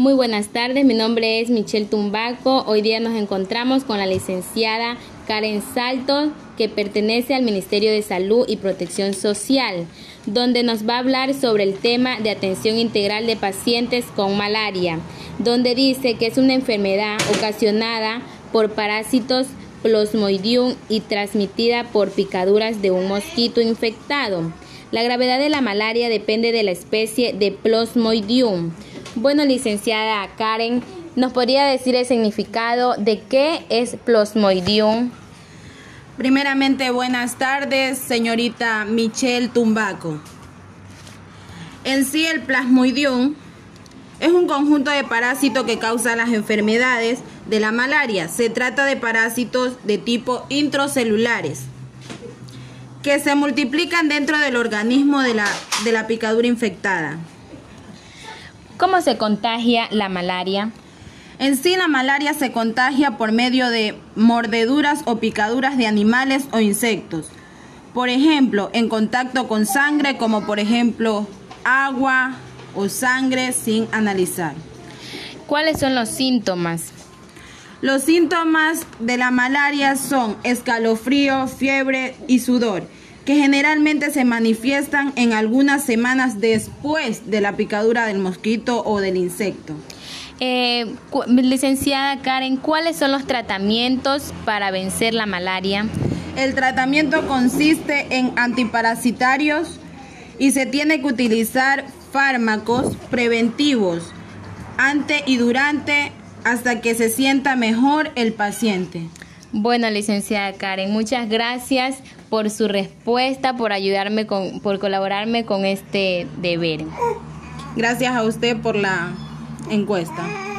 Muy buenas tardes, mi nombre es Michelle Tumbaco. Hoy día nos encontramos con la licenciada Karen Salto, que pertenece al Ministerio de Salud y Protección Social, donde nos va a hablar sobre el tema de atención integral de pacientes con malaria, donde dice que es una enfermedad ocasionada por parásitos Plasmodium y transmitida por picaduras de un mosquito infectado. La gravedad de la malaria depende de la especie de Plasmodium. Bueno, licenciada Karen, ¿nos podría decir el significado de qué es Plasmodium? Primeramente, buenas tardes, señorita Michelle Tumbaco. En sí, el Plasmodium es un conjunto de parásitos que causa las enfermedades de la malaria. Se trata de parásitos de tipo intracelulares que se multiplican dentro del organismo de la, de la picadura infectada. ¿Cómo se contagia la malaria? En sí, la malaria se contagia por medio de mordeduras o picaduras de animales o insectos. Por ejemplo, en contacto con sangre, como por ejemplo agua o sangre sin analizar. ¿Cuáles son los síntomas? Los síntomas de la malaria son escalofrío, fiebre y sudor que generalmente se manifiestan en algunas semanas después de la picadura del mosquito o del insecto. Eh, licenciada Karen, ¿cuáles son los tratamientos para vencer la malaria? El tratamiento consiste en antiparasitarios y se tiene que utilizar fármacos preventivos ante y durante hasta que se sienta mejor el paciente. Bueno, licenciada Karen, muchas gracias por su respuesta, por ayudarme con, por colaborarme con este deber. Gracias a usted por la encuesta.